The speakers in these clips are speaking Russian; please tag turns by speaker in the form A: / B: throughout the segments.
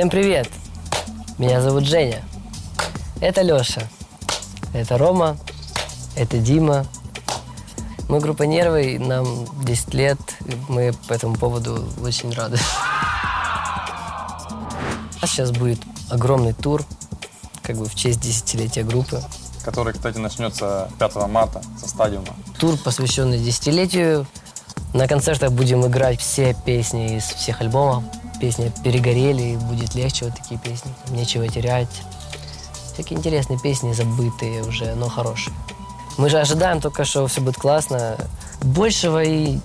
A: Всем привет! Меня зовут Женя. Это Леша. Это Рома. Это Дима. Мы группа Нервы, нам 10 лет. Мы по этому поводу очень рады. Сейчас будет огромный тур, как бы в честь десятилетия группы.
B: Который, кстати, начнется 5 марта со стадиума.
A: Тур, посвященный десятилетию. На концертах будем играть все песни из всех альбомов. Песни перегорели, будет легче вот такие песни. Нечего терять. Всякие интересные песни, забытые уже, но хорошие. Мы же ожидаем только, что все будет классно. Большего и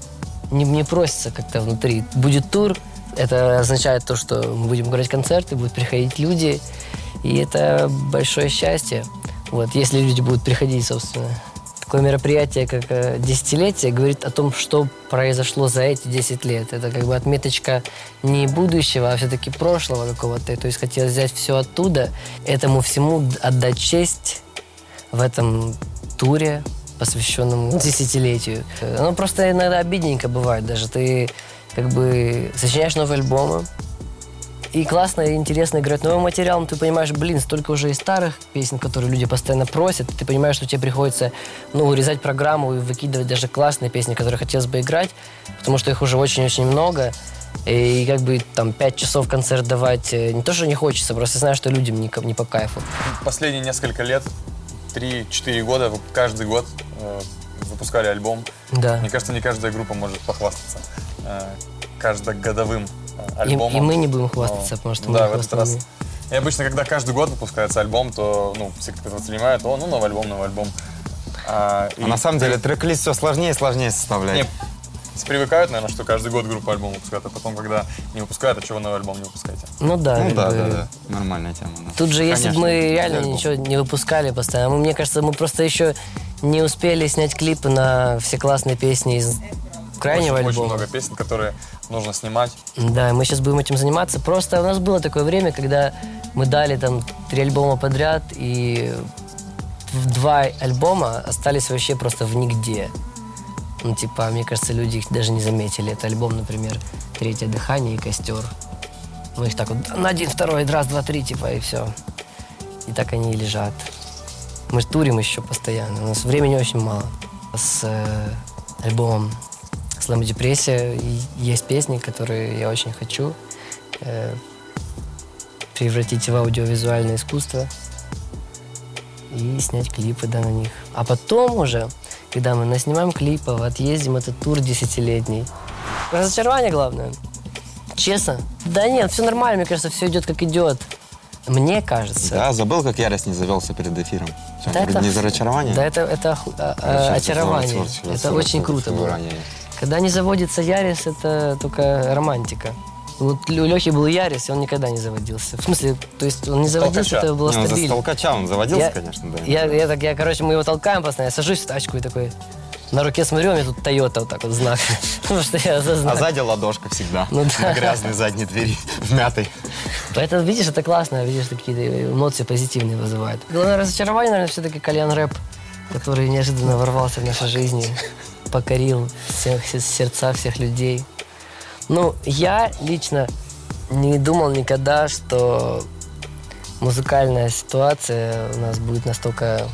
A: не, не просится как-то внутри. Будет тур, это означает то, что мы будем играть концерты, будут приходить люди, и это большое счастье. Вот, если люди будут приходить, собственно. Такое мероприятие, как э, десятилетие, говорит о том, что произошло за эти 10 лет. Это как бы отметочка не будущего, а все-таки прошлого какого-то. То есть хотелось взять все оттуда, этому всему отдать честь в этом туре, посвященному десятилетию. Оно просто иногда обидненько бывает даже. Ты как бы сочиняешь новые альбомы, и классно и интересно играть новый материал, но ты понимаешь, блин, столько уже и старых песен, которые люди постоянно просят, ты понимаешь, что тебе приходится, ну, урезать программу и выкидывать даже классные песни, которые хотелось бы играть, потому что их уже очень-очень много, и как бы там пять часов концерт давать, э, не то, что не хочется, просто знаю, что людям не, не по кайфу.
B: Последние несколько лет, 3-4 года, каждый год э, выпускали альбом.
A: Да.
B: Мне кажется, не каждая группа может похвастаться э, каждогодовым альбомом.
A: И, и мы не будем хвастаться, но, потому что
B: да,
A: мы
B: в этот раз. И обычно, когда каждый год выпускается альбом, то ну, все как-то воспринимают, о, ну, новый альбом, новый альбом.
C: А, а и... на самом деле трек-лист все сложнее и сложнее составлять. Нет,
B: привыкают, наверное, что каждый год группа альбом выпускает, а потом, когда не выпускают, а чего новый альбом не выпускаете?
A: Ну да.
C: Ну да, бы... да, да. Нормальная тема. Да.
A: Тут же, если бы мы реально альбом. ничего не выпускали постоянно, мне кажется, мы просто еще не успели снять клипы на все классные песни из крайнего
B: очень,
A: альбома.
B: Очень много песен, которые нужно снимать.
A: Да, мы сейчас будем этим заниматься. Просто у нас было такое время, когда мы дали там три альбома подряд, и два альбома остались вообще просто в нигде. Ну, типа, мне кажется, люди их даже не заметили. Это альбом, например, «Третье дыхание» и «Костер». Мы их так вот на один, второй, раз, два, три, типа, и все. И так они и лежат. Мы турим еще постоянно. У нас времени очень мало. С э, альбомом слэм депрессия. Есть песни, которые я очень хочу э, превратить в аудиовизуальное искусство и снять клипы да, на них. А потом уже, когда мы наснимаем клипов, отъездим этот тур десятилетний. Разочарование главное. Честно. Да нет, все нормально, мне кажется, все идет как идет. Мне кажется.
C: Да, забыл, как Ярос не завелся перед эфиром. Все, да это, не за разочарование?
A: Да, это, это а, а, очарование. Это очень круто было. Когда не заводится Ярис, это только романтика. Вот у Лехи был Ярис, и он никогда не заводился. В смысле, то есть он не заводился, толкача. это было
C: ну,
A: стабильно.
C: За толкача он заводился, я, конечно, да.
A: Я, я, так, я, короче, мы его толкаем постоянно, я сажусь в тачку и такой... На руке смотрю, у меня тут Тойота вот так вот знак. Потому что я за знак.
C: А сзади ладошка всегда. Ну, да. На грязной задней двери, в мятой.
A: Поэтому, видишь, это классно, видишь, какие-то эмоции позитивные вызывают. Главное разочарование, наверное, все-таки кальян рэп, который неожиданно ворвался в нашей жизни покорил всех, сердца всех людей. Ну, я лично не думал никогда, что музыкальная ситуация у нас будет настолько,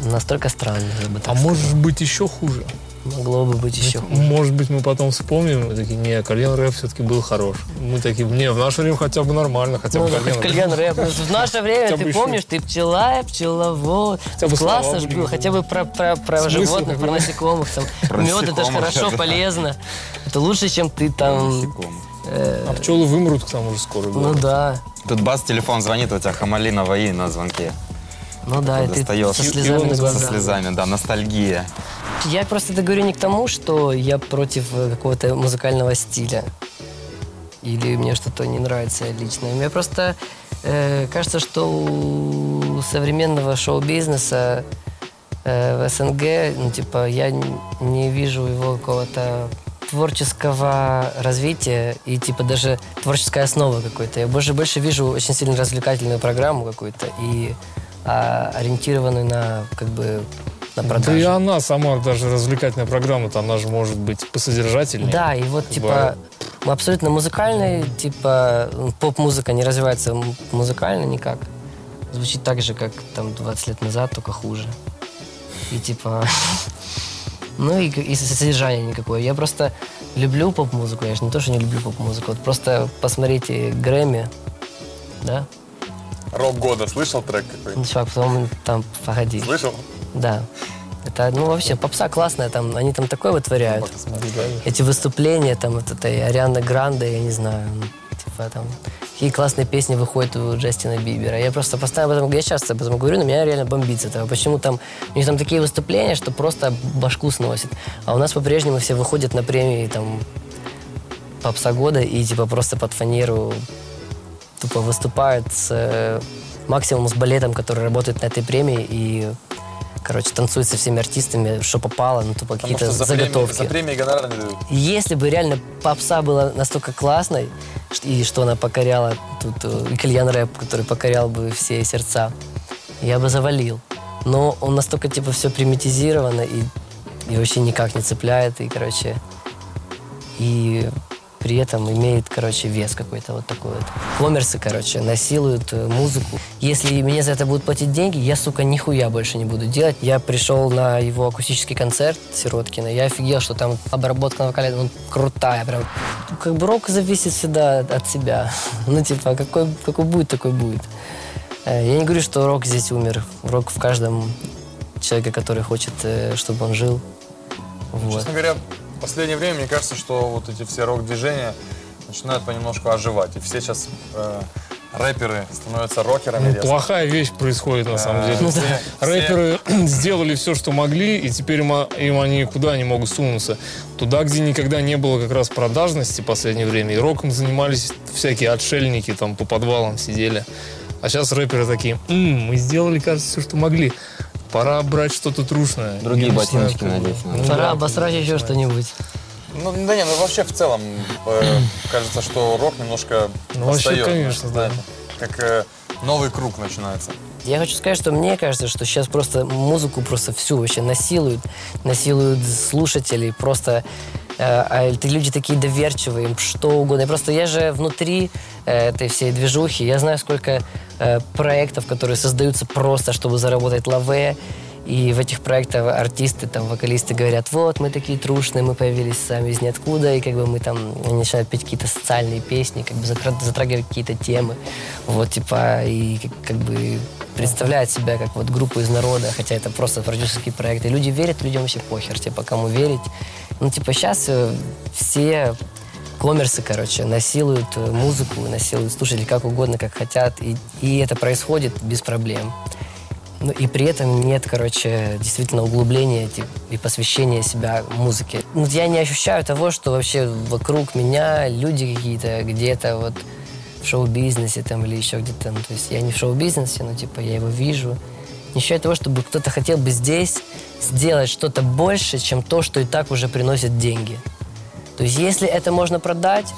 A: настолько странной.
D: А может быть еще хуже?
A: Могло бы быть еще хуже.
D: Может быть, мы потом вспомним, мы такие, не, кальян рэп все-таки был хорош. Мы такие, не, в наше время хотя бы нормально, хотя
A: ну,
D: бы кальян,
A: кальян рэп. Ну, в наше время, ты помнишь, ты пчела, пчеловод. Классно же было, хотя бы про, про, про животных, про насекомых. Там, мед, это же хорошо, полезно. Это лучше, чем ты там...
D: Э, а пчелы вымрут к тому же скоро.
A: Ну да.
C: Тут бац, телефон звонит, у тебя Хамали на на звонке.
A: Ну да, и ты со слезами на глазах.
C: Со слезами, да, ностальгия.
A: Я просто это говорю не к тому, что я против э, какого-то музыкального стиля. Или мне что-то не нравится лично. Мне просто э, кажется, что у современного шоу-бизнеса э, в СНГ, ну, типа, я не вижу его какого-то творческого развития и типа даже творческой основы какой-то. Я больше больше вижу очень сильно развлекательную программу какую-то и а, ориентированную на как бы на продажу.
D: Да и она сама, даже развлекательная программа-то, она же может быть посодержательнее.
A: Да, и вот типа... Мы абсолютно музыкальный, типа поп-музыка не развивается музыкально никак. Звучит так же, как там 20 лет назад, только хуже. И типа... Ну и, и содержания никакое. Я просто люблю поп-музыку. Я же не то, что не люблю поп-музыку. Вот просто посмотрите Грэмми, да?
B: Рок года. Слышал трек какой?
A: Ну, чувак, потом там, погоди.
B: Слышал?
A: Да. Это, ну, вообще, попса классная, там, они там такое вытворяют. Эти выступления, там, вот этой Арианы Гранде, я не знаю, ну, типа, там, какие классные песни выходят у Джастина Бибера. Я просто постоянно об этом, я часто об этом говорю, но меня реально бомбит с этого. Почему там, у них там такие выступления, что просто башку сносит. А у нас по-прежнему все выходят на премии, там, попса года и, типа, просто под фанеру тупо выступают с, э, максимум с балетом, который работает на этой премии, и короче, танцует со всеми артистами, что попало, ну, тупо какие-то
B: за премии,
A: заготовки.
B: за премии гонорар не дают.
A: Если бы реально попса была настолько классной, и что она покоряла тут, э, кальян рэп, который покорял бы все сердца, я бы завалил. Но он настолько, типа, все примитизировано и, и вообще никак не цепляет, и, короче, и при этом имеет, короче, вес какой-то вот такой вот. Коммерсы, короче, насилуют э, музыку. Если мне за это будут платить деньги, я, сука, нихуя больше не буду делать. Я пришел на его акустический концерт Сироткина, я офигел, что там обработка на вокале, ну, крутая прям. Как бы рок зависит всегда от себя. Ну, типа, какой, какой будет, такой будет. Э, Я не говорю, что рок здесь умер. Рок в каждом человеке, который хочет, э, чтобы он жил. Вот.
B: Честно говоря, в последнее время мне кажется, что вот эти все рок-движения начинают понемножку оживать. И все сейчас э, рэперы становятся рокерами.
D: Ну, плохая вещь происходит на самом деле.
B: Ну да.
D: Рэперы сделали все, что могли, и теперь им, им они куда не могут сунуться. Туда, где никогда не было как раз продажности в последнее время. И роком занимались всякие отшельники, там по подвалам сидели. А сейчас рэперы такие, «М, мы сделали, кажется, все, что могли. Пора брать что-то трушное.
C: Другие
D: Я знаю,
C: ботиночки
D: как-
C: надеть надо.
D: Ну
A: Пора
D: да,
A: обосрать еще что-нибудь.
B: Ну, да не, ну вообще в целом э, кажется, что рок немножко
D: Ну, вообще,
B: отстает,
D: конечно, да.
B: знаете. Как э, новый круг начинается.
A: Я хочу сказать, что мне кажется, что сейчас просто музыку просто всю вообще насилуют, насилуют слушателей, просто а эти люди такие доверчивые, им что угодно. Я просто я же внутри э, этой всей движухи, я знаю, сколько э, проектов, которые создаются просто, чтобы заработать лаве, и в этих проектах артисты, там, вокалисты говорят, вот, мы такие трушные, мы появились сами из ниоткуда, и как бы мы там начинают петь какие-то социальные песни, как бы затра- затрагивать какие-то темы. Вот, типа, и как бы представляют себя как вот группу из народа, хотя это просто продюсерский проект. И люди верят, людям вообще похер, типа, кому верить. Ну, типа, сейчас все коммерсы, короче, насилуют э, музыку, насилуют слушателей как угодно, как хотят, и, и это происходит без проблем. Ну, и при этом нет, короче, действительно углубления типа, и посвящения себя музыке. Ну, я не ощущаю того, что вообще вокруг меня люди какие-то где-то вот в шоу-бизнесе там или еще где-то. Ну, то есть я не в шоу-бизнесе, но типа я его вижу. Не ощущаю того, чтобы кто-то хотел бы здесь сделать что-то больше, чем то, что и так уже приносит деньги. То есть если это можно продать,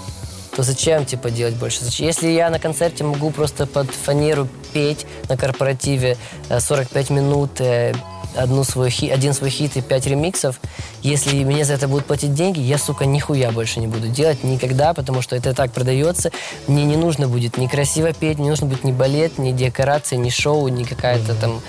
A: то зачем, типа, делать больше? Если я на концерте могу просто под фанеру петь на корпоративе э, 45 минут, э, одну свой хи- один свой хит и пять ремиксов, если мне за это будут платить деньги, я, сука, нихуя больше не буду делать никогда, потому что это так продается. Мне не нужно будет ни красиво петь, не нужно будет ни балет, ни декорации, ни шоу, ни какая-то там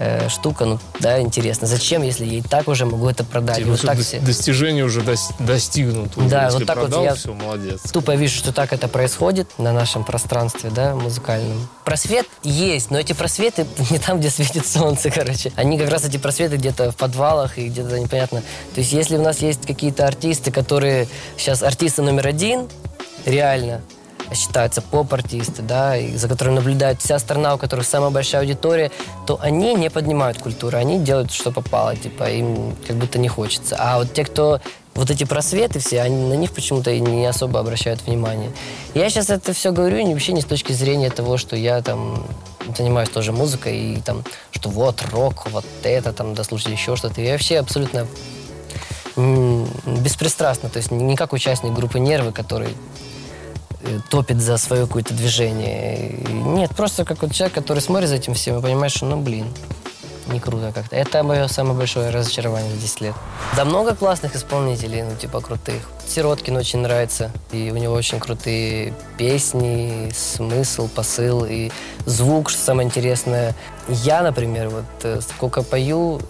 A: э, штука, ну, да, интересно. Зачем, если я и так уже могу это продать?
D: Типа,
A: вот так все-
D: достижение уже дос- достигнуто.
A: Да,
D: Если
A: вот так вот
D: продал,
A: я-
D: все, молодец.
A: тупо вижу, что так это происходит на нашем пространстве, да, музыкальном. Просвет есть, но эти просветы не там, где светит солнце, короче. Они как раз эти просветы где-то в подвалах и где-то непонятно. То есть если у нас есть какие-то артисты, которые сейчас артисты номер один, реально, считаются поп-артисты, да, и за которыми наблюдает вся страна, у которых самая большая аудитория, то они не поднимают культуру, они делают, что попало, типа, им как будто не хочется. А вот те, кто вот эти просветы все, они на них почему-то и не особо обращают внимание. Я сейчас это все говорю не- вообще не с точки зрения того, что я там занимаюсь тоже музыкой и там, что вот рок, вот это там, дослушать еще что-то. Я вообще абсолютно беспристрастно, то есть не как участник группы «Нервы», который топит за свое какое-то движение. Нет, просто как вот человек, который смотрит за этим всем и понимает, что, ну, блин, не круто как-то. Это мое самое большое разочарование за 10 лет. Да много классных исполнителей, ну, типа, крутых. Сироткин очень нравится, и у него очень крутые песни, смысл, посыл и звук, что самое интересное. Я, например, вот э, сколько пою, э,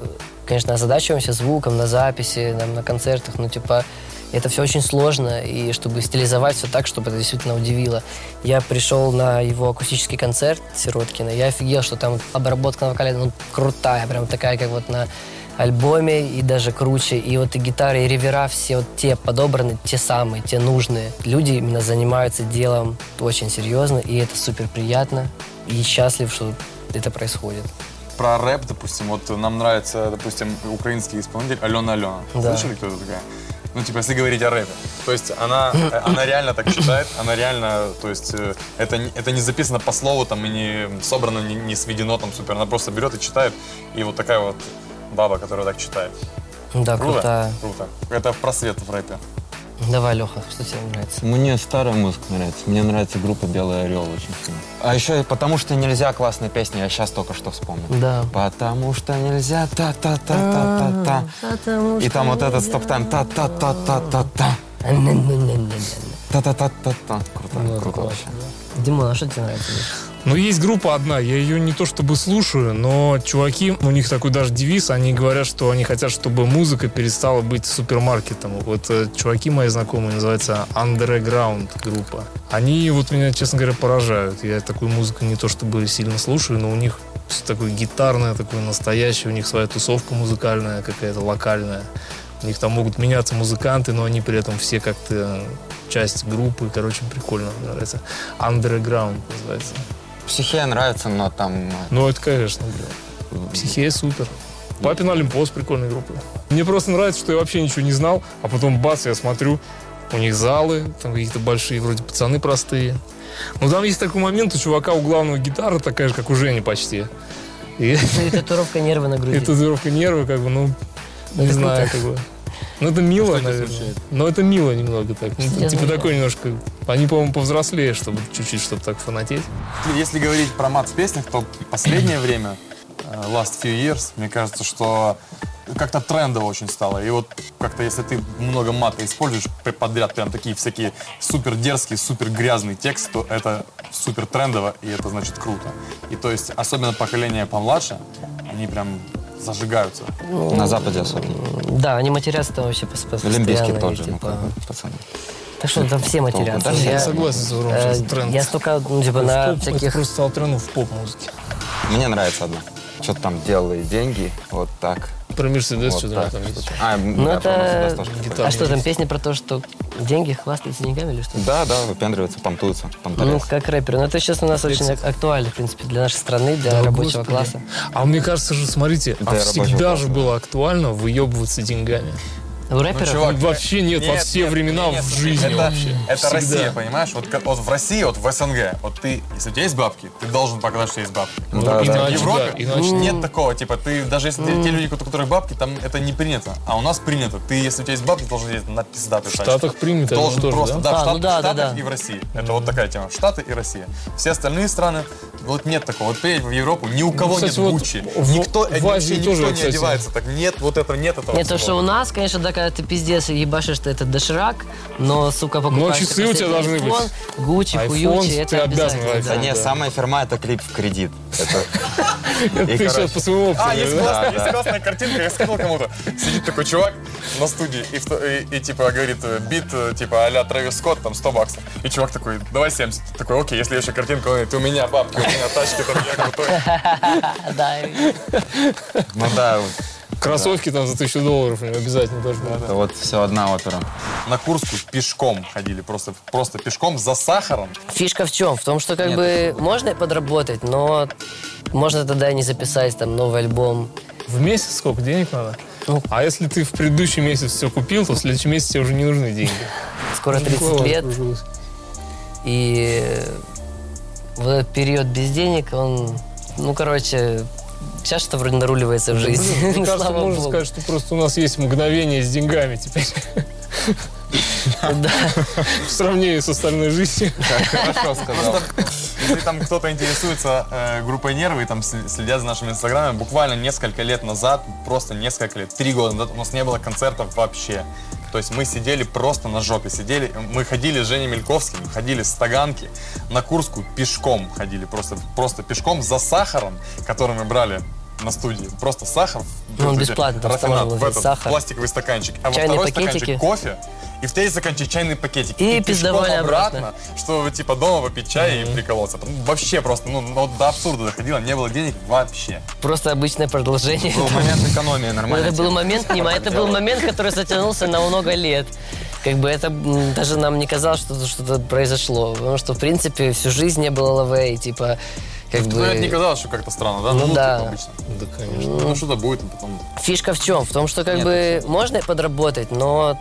A: конечно, озадачиваемся звуком на записи, на, на концертах, ну, типа, это все очень сложно, и чтобы стилизовать все так, чтобы это действительно удивило. Я пришел на его акустический концерт Сироткина, я офигел, что там обработка на вокале ну, крутая, прям такая, как вот на альбоме, и даже круче. И вот и гитары, и ревера все вот те подобраны, те самые, те нужные. Люди именно занимаются делом очень серьезно, и это супер приятно. И счастлив, что это происходит.
B: Про рэп, допустим, вот нам нравится, допустим, украинский исполнитель Алена Алена.
A: Да.
B: Слышали, кто это такая? Ну, типа, если говорить о рэпе. То есть она, э, она реально так читает, она реально, то есть э, это, это не записано по слову там и не собрано, не, не сведено там супер. Она просто берет и читает. И вот такая вот баба, которая так читает.
A: Да,
B: Круто?
A: крутая.
B: Круто. Это просвет в рэпе.
A: Давай, Леха, что тебе нравится?
C: Мне старая музыка нравится. Мне нравится группа «Белый орел» очень сильно. А еще и «Потому что нельзя» классная песня. Я сейчас только что вспомнил.
A: Да.
C: Потому что нельзя та-та-та-та-та-та. И там вот этот стоп-тайм та-та-та-та-та-та. Та-та-та-та-та. Круто, круто вообще.
A: Димон, а что тебе нравится?
D: Ну, есть группа одна, я ее не то чтобы слушаю, но чуваки, у них такой даже девиз, они говорят, что они хотят, чтобы музыка перестала быть супермаркетом. Вот э, чуваки мои знакомые, называется Underground группа. Они вот меня, честно говоря, поражают. Я такую музыку не то чтобы сильно слушаю, но у них такое гитарное, такое настоящее, у них своя тусовка музыкальная какая-то, локальная. У них там могут меняться музыканты, но они при этом все как-то часть группы. Короче, прикольно, нравится. Underground называется.
C: Психея нравится, но там...
D: Ну, это, конечно, бля. Психея супер. Папин Олимпос прикольная группа. Мне просто нравится, что я вообще ничего не знал, а потом бац, я смотрю, у них залы, там какие-то большие, вроде пацаны простые. Ну, там есть такой момент, у чувака у главного гитара такая же, как у Жени почти. И
A: Ну и татуировка нервы на груди.
D: и татуировка нервы, как бы, ну, не
A: Это
D: знаю,
A: круто.
D: как бы. Ну, это мило,
B: А
D: наверное. Но это мило немного так. Ну, типа
A: знаю.
D: такой немножко... Они, по-моему, повзрослее, чтобы чуть-чуть, чтобы так фанатеть.
B: Если говорить про мат в песнях, то последнее время, э, last few years, мне кажется, что как-то трендово очень стало. И вот как-то если ты много мата используешь подряд, прям такие всякие супер дерзкие, супер грязный текст, то это супер трендово, и это значит круто. И то есть, особенно поколение помладше, они прям зажигаются.
C: На Западе особенно.
A: Да, они матерятся там вообще пос- пос-
C: Олимпийский
A: постоянно,
C: тот
A: и,
C: же, ну,
A: типа,
C: как бы, пацаны.
A: Так что там все матерятся.
C: Да,
D: я согласен с Уром,
A: э,
D: тренд.
A: Я столько, ну, типа, на
D: поп- Это
A: всяких...
D: просто стал трендом в поп-музыке.
C: Мне нравится одна. Что-то там делали деньги, вот так.
D: Про Мерседес
C: вот
D: что-то
C: так.
D: там есть.
C: А,
A: Ну,
C: да, Мерседес
A: это...
C: прикольно.
A: А что там, песня про то, что деньги хвастаются деньгами или что?
C: Да, да, выпендриваются, понтуются,
A: Ну, как рэперы. Ну, это сейчас у нас очень ак- актуально, в принципе, для нашей страны, для
D: Да,
A: рабочего
D: господи.
A: класса.
D: А мне кажется же, смотрите, а всегда же было актуально выебываться деньгами.
A: У рэперов?
B: чувак,
D: вообще нет, во все времена
B: нет,
D: в жизни
B: это,
D: вообще.
B: Это
D: Всегда.
B: Россия, понимаешь? Вот, вот в России, вот в СНГ, вот ты, если у тебя есть бабки, ты должен показать, что есть бабки.
C: Ну
B: Вот
C: да,
B: в
C: да.
D: Иначе,
B: Европе
D: да, иначе
B: нет такого, типа, ты даже если те люди, у которых бабки, там это не принято. А у нас принято. Ты, если у тебя есть бабки, должен ездить на пиздатую
D: В Штатах принято,
B: Должен
D: тоже,
B: просто,
D: да?
B: да, в
A: А,
B: Штат-
A: ну да,
B: в
A: да,
B: Штатах
A: да.
B: и в России. Это вот такая тема. Штаты и Россия. Все остальные страны, вот нет такого. Вот приедь в Европу, ни у кого
D: кстати,
B: нет
D: вот
B: Гуччи.
D: в-
B: Никто,
D: в Азии
B: никто
D: тоже,
B: не
D: кстати.
B: одевается так. Нет вот этого, нет этого.
A: Нет, то, что у нас, конечно, да, когда ты пиздец ебашишь, что это доширак, но, сука, покупаешь...
D: часы
A: ты
D: у тебя должны быть.
A: iPhone, Гуччи, хуючи,
D: ты
A: это
D: обязан
A: обязательно.
D: брать.
C: Да
A: да.
C: не, самая фирма это клип в кредит. Это
D: ты сейчас по своему опыту.
B: А, есть,
D: да?
B: классная,
C: Да, да.
B: картинка, я скинул кому-то. Сидит такой чувак на студии и, типа говорит, э, бит, э, типа а-ля Трэвис Скотт, там 100 баксов. И чувак такой, давай 70. Такой, окей, если еще картинка, он говорит, у меня бабки, у меня тачки, там я крутой.
A: Да,
C: Ну да,
D: Кроссовки там за тысячу долларов обязательно должны быть.
C: это вот все одна опера.
B: На Курскую пешком ходили, просто, просто пешком за сахаром.
A: Фишка в чем? В том, что как бы можно подработать, но можно тогда и не записать там новый альбом.
D: В месяц сколько денег надо?
A: Ну.
D: А если ты в предыдущий месяц все купил, то в следующий месяц тебе уже не нужны деньги.
A: Скоро 30
D: Голова
A: лет, и вот этот период без денег, он, ну, короче, сейчас что вроде наруливается в жизни.
D: Блин, Мне кажется,
A: Слава
D: можно
A: богу.
D: сказать, что просто у нас есть мгновение с деньгами теперь.
A: Да.
D: В сравнении с остальной жизнью.
C: Хорошо сказал.
B: если там кто-то интересуется э, группой Нервы и там следят за нашими инстаграмами, буквально несколько лет назад, просто несколько лет, три года назад у нас не было концертов вообще. То есть мы сидели просто на жопе, сидели, мы ходили с Женей Мельковским, ходили с Таганки на Курскую пешком ходили, просто, просто пешком за сахаром, который мы брали на студии. Просто сахар.
A: Ну, он бесплатно, там
B: в этот
A: сахар.
B: пластиковый стаканчик. А
A: Чайные
B: во второй
A: пакетики.
B: стаканчик кофе. И в третий стаканчик чайный пакетик.
A: И
B: пешком
A: пиздовали обратно.
B: чтобы типа дома попить чай и приколоться. Вообще просто, ну, вот до абсурда доходило, не было денег вообще.
A: Просто обычное продолжение.
C: Был момент экономии, нормально.
A: это был момент, не, это был момент, который затянулся на много лет. Как бы это даже нам не казалось, что что-то произошло. Потому что, в принципе, всю жизнь не было ЛВ, и типа, как
B: Ну, это не
A: бы...
B: казалось, что как-то странно, да?
A: Ну да.
B: типа, обычно.
D: Да, конечно.
B: Ну, что-то будет, а потом...
A: Фишка в чем? В том, что как
C: Нет,
A: бы можно подработать, но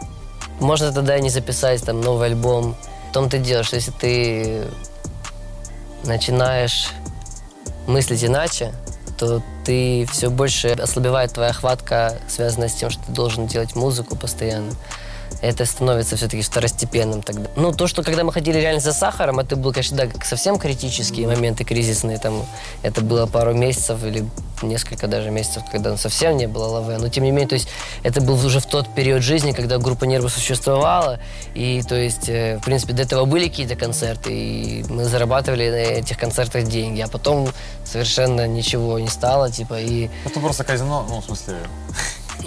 A: можно тогда и не записать там новый альбом. В том ты что если ты начинаешь мыслить иначе, то ты все больше ослабевает твоя хватка, связанная с тем, что ты должен делать музыку постоянно. Это становится все-таки второстепенным тогда. Ну, то, что когда мы ходили реально за сахаром, это был, конечно, да, совсем критические моменты кризисные. Там, это было пару месяцев или несколько даже месяцев, когда совсем не было ЛВ. Но, тем не менее, то есть, это был уже в тот период жизни, когда группа Нервы существовала. И, то есть, э, в принципе, до этого были какие-то концерты, и мы зарабатывали на этих концертах деньги. А потом совершенно ничего не стало, типа, и...
B: Это просто казино, ну, в смысле...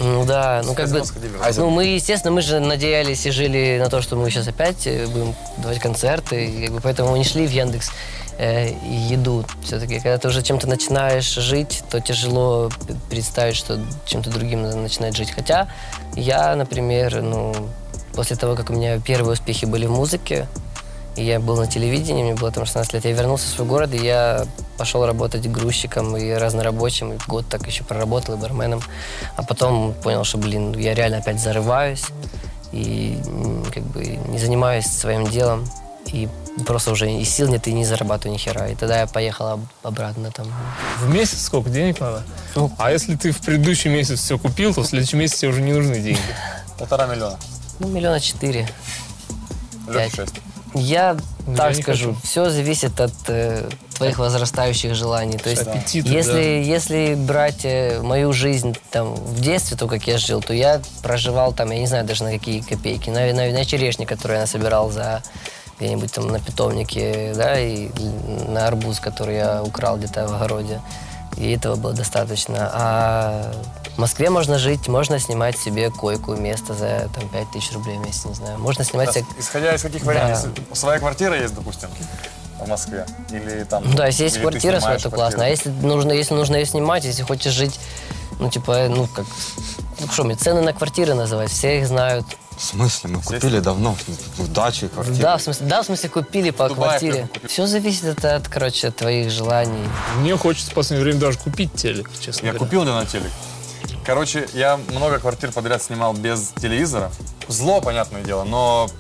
A: Ну да, ну как бы... Ну мы, естественно, мы же надеялись и жили на то, что мы сейчас опять э, будем давать концерты, и как бы поэтому мы не шли в Яндекс э, еду. Все-таки, когда ты уже чем-то начинаешь жить, то тяжело представить, что чем-то другим надо начинать жить. Хотя я, например, ну, после того, как у меня первые успехи были в музыке, и я был на телевидении, мне было там 16 лет, я вернулся в свой город, и я пошел работать грузчиком и разнорабочим, и год так еще проработал, и барменом. А потом понял, что, блин, я реально опять зарываюсь, и как бы не занимаюсь своим делом, и просто уже и сил нет, и не зарабатываю ни хера. И тогда я поехал об- обратно там.
D: В месяц сколько денег надо?
A: Ну.
D: А если ты в предыдущий месяц все купил, то в следующем месяце тебе уже не нужны деньги.
B: Полтора миллиона.
A: Ну, миллиона четыре. Пять.
B: шесть.
A: Я
D: Ну,
A: так
D: я
A: скажу, все зависит от э, твоих возрастающих желаний. То есть,
D: Аппетиты,
A: если, если брать э, мою жизнь там в детстве, то как я жил, то я проживал там, я не знаю даже на какие копейки, на, на, на черешне, которую я насобирал за где-нибудь там на питомнике, да, и на арбуз, который я украл где-то в огороде. И этого было достаточно. А в Москве можно жить, можно снимать себе койку, место за там, 5 тысяч рублей в месяц, не знаю. Можно снимать себе
B: Исходя из каких вариантов? Если своя квартира есть, допустим, в Москве, или там...
A: Ну да, если есть квартира своя, то классно. А если нужно, если нужно ее снимать, если хочешь жить, ну, типа, ну, как... Ну, что мне, цены на квартиры называть, все их знают.
C: В смысле? Мы купили давно в даче квартиру.
A: Да, в смысле, да, в смысле, купили по
B: В Дубае
A: квартире. Все зависит от, от, короче, от твоих желаний.
D: Мне хочется в последнее время даже купить телек, честно
B: Я
D: говоря.
B: купил на телек. Короче, я много квартир подряд снимал без телевизора. Зло, понятное дело, но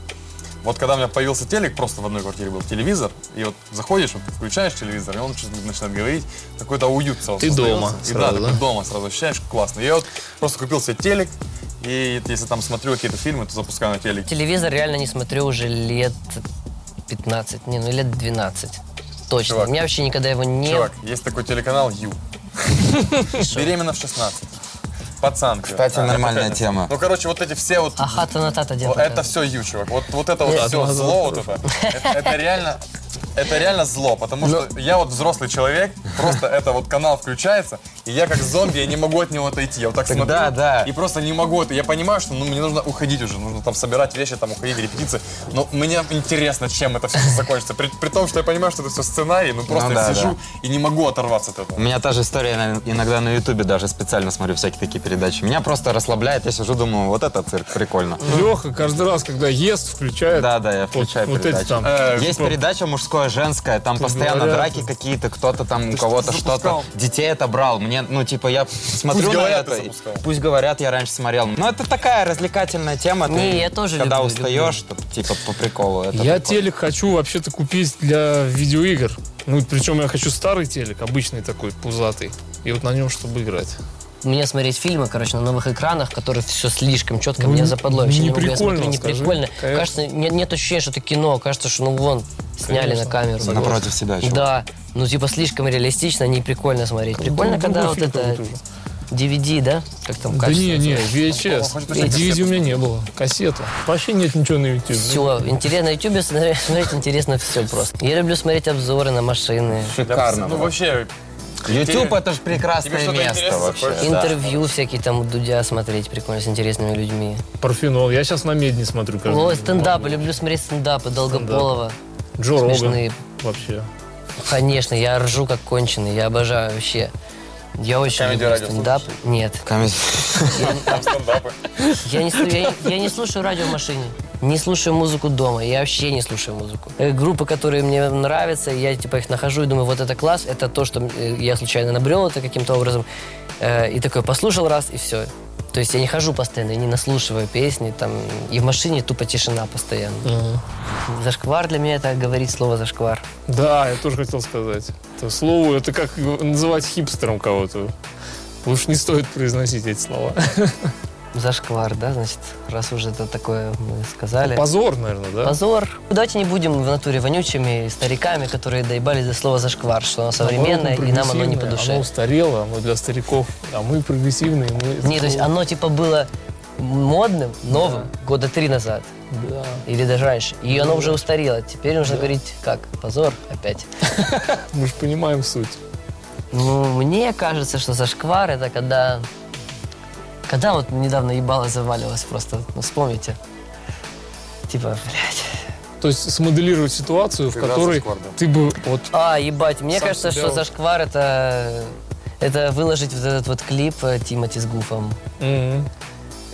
B: вот когда у меня появился телек, просто в одной квартире был телевизор, и вот заходишь, вот включаешь телевизор, и он начинает говорить, какой-то уют сразу
D: Ты
B: создается.
D: дома
B: И
D: сразу,
B: да,
D: да?
B: дома сразу ощущаешь, классно. Я вот просто купил себе телек, и если там смотрю какие-то фильмы, то запускаю на телеке.
A: Телевизор реально не смотрю уже лет 15, не, ну, лет 12. Точно.
B: Чувак.
A: У меня вообще никогда его не...
B: Чувак, есть такой телеканал Ю. Беременна в 16. Пацанки.
C: Кстати,
B: А,
C: нормальная тема.
B: Ну, короче, вот эти все вот
A: А хата на тата
B: это все ю, чувак. Вот, вот это вот
A: Нет,
B: все зло, вот это, это реально, это реально зло, потому что я вот взрослый человек, просто это вот канал включается, и я как зомби, я не могу от него отойти. Я вот так смотрю,
C: да, да.
B: и просто не могу. Я понимаю, что ну, мне нужно уходить уже, нужно там собирать вещи, там уходить, репетиции. Но мне интересно, чем это все закончится. При, при том, что я понимаю, что это все сценарий, ну просто
C: Ну
B: я
C: да,
B: сижу
C: да.
B: и не могу оторваться от этого.
C: У меня та же история, я иногда на Ютубе даже специально смотрю всякие такие передачи. Меня просто расслабляет, я сижу, думаю, вот это цирк, прикольно.
D: Леха каждый раз, когда ест, включает.
C: Да, да, я
D: вот,
C: включаю
D: вот эти
C: передачи.
D: там.
B: Э,
C: Есть
D: типа,
C: передача мужское, женское, там постоянно
D: говорят,
C: драки какие-то, кто-то там, у кого-то что-то. Детей отобрал. Мне, ну, типа, я смотрю
B: Пусть
C: на
B: говорят,
C: это.
B: ты
C: и-. Пусть говорят, я раньше смотрел. Но это такая развлекательная тема. ты
A: Не, я тоже
C: Когда
A: люблю,
C: устаешь, то, типа, по приколу. это
D: Я
C: прикольно.
D: телек хочу вообще-то купить для видеоигр. Ну, причем я хочу старый телек, обычный такой, пузатый. И вот на нем, чтобы играть.
A: Мне смотреть фильмы, короче, на новых экранах, которые все слишком четко,
D: Ну,
A: мне западло. Вообще
D: не
A: не могу, я
D: прикольно,
A: смотрю, не
D: скажи.
A: прикольно.
D: Конечно.
A: Кажется, нет, нет ощущения, что это кино. Кажется, что ну вон, сняли
D: Конечно.
A: на камеру.
C: Напротив себя чувак.
A: Да, ну типа слишком реалистично, не прикольно смотреть. Прикольно,
D: Другой
A: когда вот это. DVD, да? Как там
D: Да не, не? VHS. DVD у меня не было. Кассета. Вообще нет ничего на YouTube.
A: Все, интересно, на YouTube смотреть, смотреть интересно все просто. Я люблю смотреть обзоры на машины,
C: Шикарно.
B: Ну, вообще,
C: YouTube это же прекрасное место вообще.
A: интервью всякие там у Дудя смотреть прикольно с интересными людьми.
D: Парфенол. Я сейчас на медне смотрю. каждый
A: Ой,
D: день.
A: стендапы, люблю смотреть стендапы Долгополова.
D: Джо Роган.
A: Смешные.
D: Вообще.
A: Конечно, я ржу как конченый, я обожаю вообще. Я очень
B: Комедий
A: люблю
B: радио
A: стендап. Нет,
C: Комедия.
B: там стендапы.
A: я не, слу- я, я не слушаю радио в машине. Не слушаю музыку дома. Я вообще не слушаю музыку. Э, Группы, которые мне нравятся, я типа их нахожу и думаю, вот это класс, это то, что э, я случайно набрел это каким-то образом. Э, И такой послушал раз, и все. То есть я не хожу постоянно, я не наслушиваю песни, там, и в машине тупо тишина постоянно. Зашквар для меня это говорить слово зашквар.
D: Да, я тоже хотел сказать. Это слово, это как называть хипстером кого-то. Лучше не стоит произносить эти слова.
A: Зашквар, да, значит, раз уже это такое мы сказали.
D: Позор, наверное, да?
A: Позор. Давайте не будем в натуре вонючими стариками, которые доебали за слово зашквар, что оно современное, и нам оно не по душе.
D: Оно устарело, оно для стариков. А мы прогрессивные. Мы
A: Не, то есть оно типа было модным, новым, года три назад.
D: Да.
A: Или даже раньше. И оно уже устарело. Теперь нужно говорить как? Позор опять.
D: Мы же понимаем суть.
A: Ну, мне кажется, что зашквар это когда... Когда вот недавно ебало завалилось просто, ну, вспомните. Типа, блядь.
D: То есть смоделировать ситуацию, в
B: Когда
D: которой
B: зашквар, да.
D: ты бы вот
A: А, ебать, мне
D: Сам
A: кажется,
D: себя
A: что
D: вот-
A: зашквар это... Это выложить вот этот вот клип э, Тимати с Гуфом.
D: Мгм.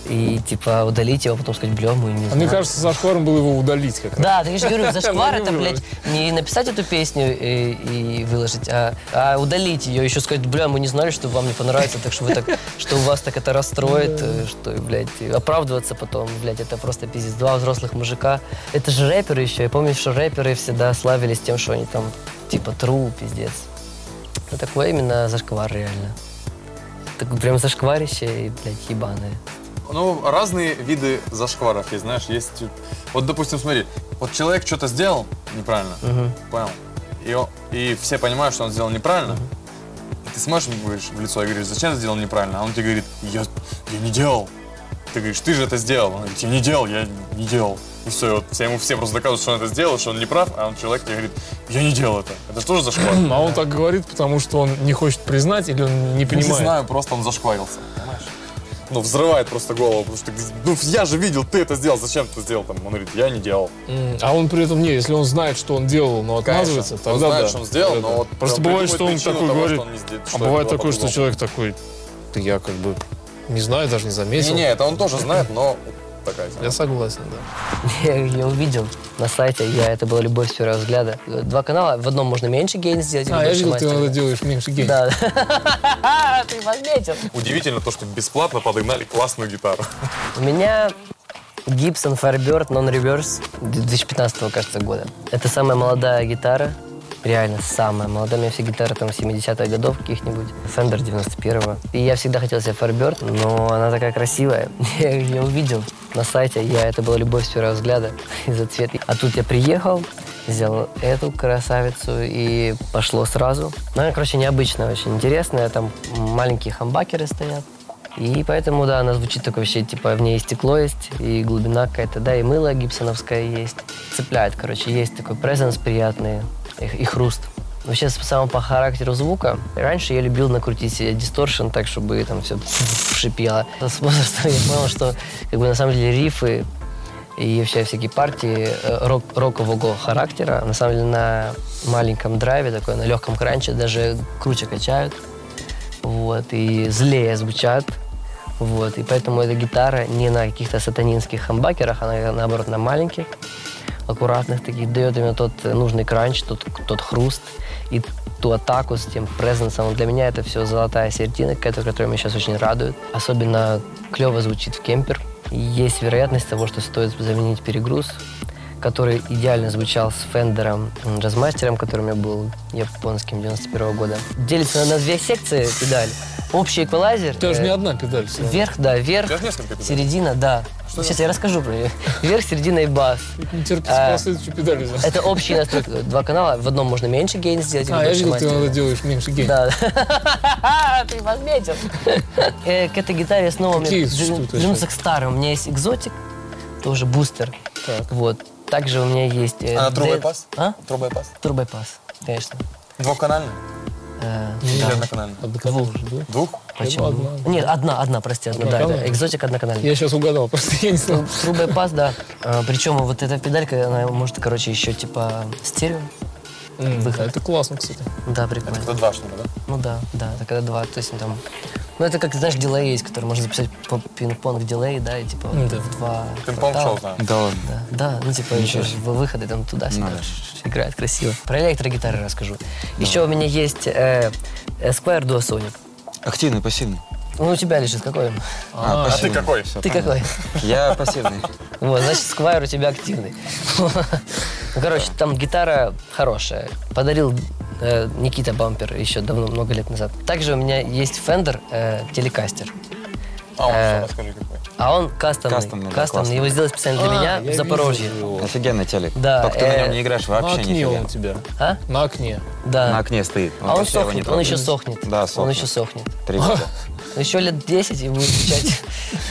A: И, типа, удалить его, потом сказать, бля, мы не
D: А
A: знаю.
D: мне кажется, зашкваром было его удалить как раз.
A: Да, так я же говорю, зашквар это, блядь, не написать эту песню и, и выложить, а, а удалить ее, еще сказать, бля, мы не знали, что вам не понравится, так что вы так, что у вас так это расстроит, э, что, блядь, оправдываться потом, блядь, это просто пиздец. Два взрослых мужика. Это же рэперы еще. Я помню, что рэперы всегда славились тем, что они там, типа, тру, пиздец. Ну, такое именно зашквар реально. Так прям зашкварище и, блядь, ебаное.
B: Ну, разные виды зашкваров есть, знаешь, есть... Вот, допустим, смотри, вот человек что-то сделал неправильно, понял? И, он- и все понимают, что он сделал неправильно. И ты смотришь ему говоришь в лицо и говоришь, зачем ты сделал неправильно? А он тебе говорит, я, я не делал. Ты говоришь, ты же это сделал. Он говорит, я не делал, я не делал. И все, и вот все ему все просто доказывают, что он это сделал, что он не прав, а он человек тебе говорит, я не делал это. Это же тоже зашквар.
D: А он так говорит, потому что он не хочет признать или он не
B: Не
D: понимает.
B: знаю, просто он зашкварился? Ну, взрывает просто голову, потому что, ну, я же видел, ты это сделал, зачем ты сделал? Там, он говорит, я не делал.
D: М, А он при этом не, если он знает, что он делал, но отказывается,
B: Конечно.
D: тогда
B: он знает,
D: да.
B: что он сделал,
D: Тогда
B: но
D: да.
B: вот
D: Просто бывает, что он такой
B: того,
D: говорит,
B: что он не сделал,
D: а бывает такое, что человек такой, да я как бы не знаю, даже не заметил.
B: Не-не, это он тоже знает, но такая тема.
D: Я согласен, да.
A: Я, я увидел на сайте, я, это была любовь с первого взгляда. Два канала, в одном можно меньше gain сделать,
D: А, я видел, ты иногда делаешь меньше gain.
A: Да. Ты заметил.
B: Удивительно то, что бесплатно подогнали классную гитару.
A: У меня Gibson Firebird Non-Reverse 2015 кажется, года. Это самая молодая гитара. Реально самая молодая. У меня все гитары там 70-х годов каких-нибудь. Fender 91-го. И я всегда хотел себе Firebird, но она такая красивая. Я ее увидел на сайте. Я, это была любовь с первого взгляда из-за цвета. А тут я приехал, взял эту красавицу и пошло сразу. Ну, она, короче, необычная, очень интересная. Там маленькие хамбакеры стоят. И поэтому, да, она звучит такой вообще, типа, в ней и стекло есть, и глубина какая-то, да, и мыло гибсоновское есть. Цепляет, короче, есть такой презенс приятный и, и хруст. Вообще, с- самого по характеру звука, раньше я любил накрутить себе дисторшн так, чтобы там все шипело. С возрастом я понял, что, как бы, на самом деле, рифы и вообще всякие партии э, рок, рокового характера, на самом деле, на маленьком драйве, такой, на легком кранче даже круче качают. Вот, и злее звучат, вот, и поэтому эта гитара не на каких-то сатанинских хамбакерах, она наоборот на маленьких, аккуратных таких, дает именно тот э, нужный кранч, тот, тот хруст и ту атаку с тем презенсом. Для меня это все золотая середина, которая меня сейчас очень радует. Особенно клево звучит в кемпер. И Есть вероятность того, что стоит заменить перегруз, который идеально звучал с Фендером м, джазмастером, который у меня был японским 91 года. Делится на две секции педаль. Общий эквалайзер.
D: Это же
A: э,
D: не одна педаль. равно.
A: Вверх, да, вверх, середина, да. Сейчас я расскажу про нее. Вверх, середина и бас.
D: Не терпится
A: А,
D: педали.
A: Это общий настройка. Два канала. В одном можно меньше гейн сделать,
D: А, я видел, ты иногда делаешь меньше гейн.
A: Да. Ты подметил. Э, К этой гитаре снова вернуться к старым. У меня есть экзотик, тоже бустер. Вот. Также у меня есть... э,
B: А
A: Д-
B: трубайпас?
A: А?
B: Трубайпас.
A: Турбойпас, конечно.
B: Двухканальный?
A: Э, да.
D: Одноканал же, да?
B: Двух?
A: Почему?
D: одна.
A: Нет, одна, одна, прости, одна, да,
D: Одноканальная?
A: экзотик одноканальный.
D: Я сейчас угадал, просто я не знал.
A: Трубой пас, да. А, Причем вот эта педалька, она может, короче, еще типа стерео.
D: М,
A: Выход.
D: Это классно, кстати.
A: Да, прикольно.
B: Это два шнура, да?
A: Ну да, да, это когда два, то есть ну, там... Ну это как, знаешь, дилей есть, который можно записать по пинг-понг дилей, да, и типа
D: Ну да.
A: в два
B: Пинг-понг знаю.
C: Да ладно.
A: Да, да, ну типа еще в- выходы там туда-сюда
C: да.
A: играет красиво. Про электрогитары расскажу. Еще у меня есть э, Esquire Duosonic.
C: Активный, пассивный.
A: Ну, у тебя лежит какой он?
C: А,
B: А ты какой?
C: Всё
A: Ты
C: понятно.
A: какой?
C: Я пассивный.
A: Вот, значит, Сквайр у тебя активный. Ну, короче, там гитара хорошая. Подарил э, Никита Бампер еще давно, много лет назад. Также у меня есть Fender э, Телекастер.
B: А, он
A: Э,
B: что, расскажи какой.
A: А он кастомный.
C: Кастомный, да,
A: Кастомный. Его сделали специально для
D: А,
A: меня в Запорожье.
C: Офигенный телек.
A: Да,
C: Только ты на
A: э,
C: нем не играешь
D: На
C: вообще
D: окне
C: нифига.
D: он у тебя.
A: А?
D: На окне.
A: Да.
C: На окне стоит.
A: А он
C: его не
A: сохнет, он еще сохнет.
C: Да,
A: Он
C: сохнет.
A: еще сохнет.
C: Три года.
A: Еще лет 10 и будет звучать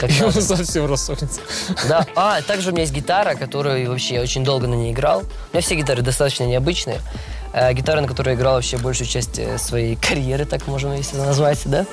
A: как
D: И он совсем рассохнется.
A: Да. А, также у меня есть гитара, которую вообще я очень долго на ней играл. У меня все гитары достаточно необычные. Э, гитара, на которой я играл вообще большую часть э, своей карьеры, так можно, если назвать, да?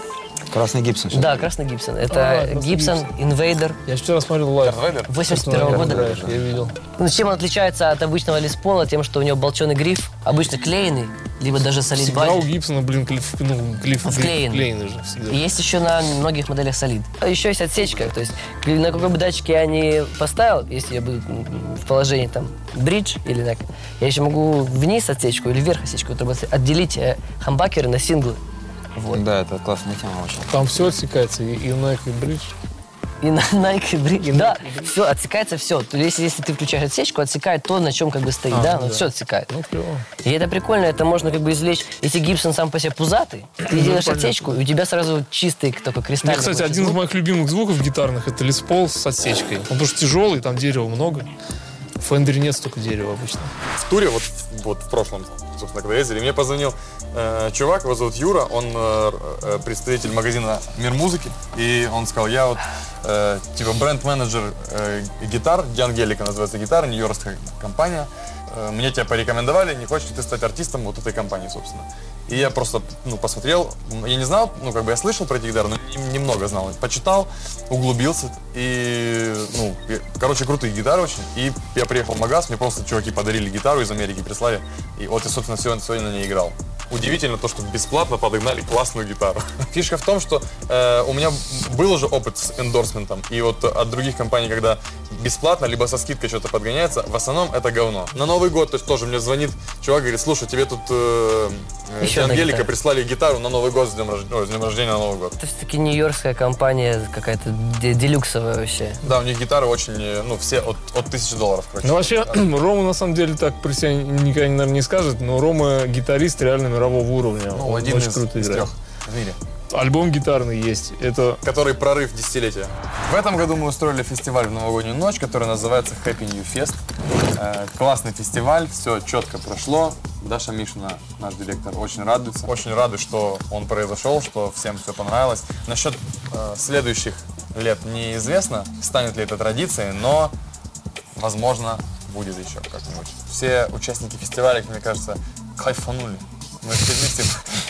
C: Красный Гибсон.
A: Да, Красный Гибсон.
D: А,
A: Это
D: Красный
A: Гибсон Invader
D: Я вчера смотрел лайв.
B: Invader?
A: 81
D: Как
A: года.
D: Я видел.
A: Ну, чем он отличается от обычного Les Paul а? Тем, что у него болченый гриф, обычно клееный, либо даже solid
D: Всегда у Гибсона, блин, гриф, ну, гриф,
A: Вклеен.
D: вклеенный же всегда.
A: И есть еще на многих моделях solid. А еще есть отсечка, то есть на какой бы датчик я не поставил, если я буду в положении там бридж или так, я еще могу вниз отсечку или вверх отсечку, чтобы отделить э, хамбакеры на синглы. Вот.
C: Да, это классная тема очень.
D: Там все отсекается, и, и Nike, и бридж.
A: И на Nike бридж. Да, все, отсекается все. То есть, если, ты включаешь отсечку, отсекает то, на чем как бы стоит,
D: А,
A: да,
D: ну
A: ну
D: да.
A: все отсекает.
D: Ну, клево.
A: И это прикольно, это можно как бы извлечь. Если Гибсон сам по себе пузатый, ты делаешь
D: понятно.
A: отсечку, и у тебя сразу чистый
D: У
A: кристалл.
D: кстати, один из моих любимых звуков гитарных это Лес Пол с отсечкой. Он потому что тяжелый, там дерева много. В Фендере нет столько дерева обычно.
B: в туре, вот, вот в прошлом, собственно, когда ездили, мне позвонил э, чувак, его зовут Юра, он э, э, представитель магазина Мир музыки, и он сказал, я вот э, типа бренд-менеджер э, гитар, Диангелика называется гитара, нью-йоркская компания, Э, мне тебя порекомендовали, не хочешь ли ты стать артистом вот этой компании, собственно. И я просто, ну, посмотрел, я не знал, ну, как бы я слышал про эти гитары, но не- немного знал. Почитал, углубился, и, ну, и- короче, крутые гитары очень. И я приехал в магаз, мне просто чуваки подарили гитару из Америки, прислали, и вот я, собственно, сегодня, сегодня на ней играл. Удивительно то, что бесплатно подогнали классную гитару. Фишка в том, что э, у меня был уже опыт с эндорсментом, и вот от других компаний, когда бесплатно, либо со скидкой что-то подгоняется, в основном это говно. На Новый год то есть, тоже мне звонит чувак, говорит, слушай, тебе тут э, э,
A: Еще
B: Ангелика
A: гитара.
B: прислали гитару на Новый год с днем, рождения, ой, с днем рождения на Новый год.
A: Это все-таки нью-йоркская компания какая-то де- делюксовая вообще.
B: Да, у них гитары очень, э, ну, все от, от тысячи долларов, короче.
D: Ну, вообще, Рома, на самом деле, так про себя никогда, наверное, не скажет, но Рома гитарист реально мирового уровня.
B: Ну,
D: Он
B: один
D: очень
B: из,
D: круто
B: из
D: играет.
B: трех в мире.
D: Альбом гитарный есть. Это
B: который прорыв десятилетия. В этом году мы устроили фестиваль в новогоднюю ночь, который называется Happy New Fest. Э, классный фестиваль, все четко прошло. Даша Мишина, наш директор, очень радуется. Очень рады, что он произошел, что всем все понравилось. Насчет э, следующих лет неизвестно, станет ли это традицией, но, возможно, будет еще как-нибудь. Все участники фестиваля, мне кажется, кайфанули. Мы все вместе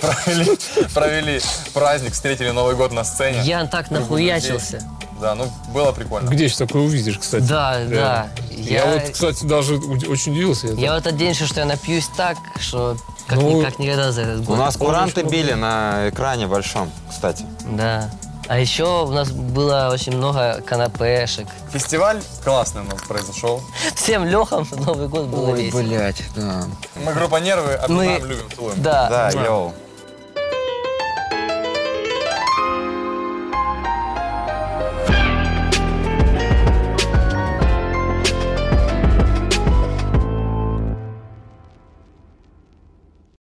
B: провели, провели праздник, встретили Новый год на сцене.
A: Я так нахуячился.
B: Да, ну было прикольно.
D: где еще такое увидишь, кстати?
A: Да,
D: Реально.
A: да.
D: Я,
A: Я,
D: вот, кстати, даже у- очень удивился. Это.
A: я в этот день что я напьюсь так, что как,
D: Ну,
A: ни- как никогда за этот
C: У
A: год.
C: нас куранты били на экране большом, кстати.
A: Да. А еще у нас было очень много канапешек.
B: Фестиваль классный у нас произошел.
A: Всем Лехам Новый год было весело.
C: блядь, да.
B: Мы группа Нервы,
A: Мы-
B: обнимаем, любим, целуем.
A: Да.
C: Да,
D: Да.
C: йоу.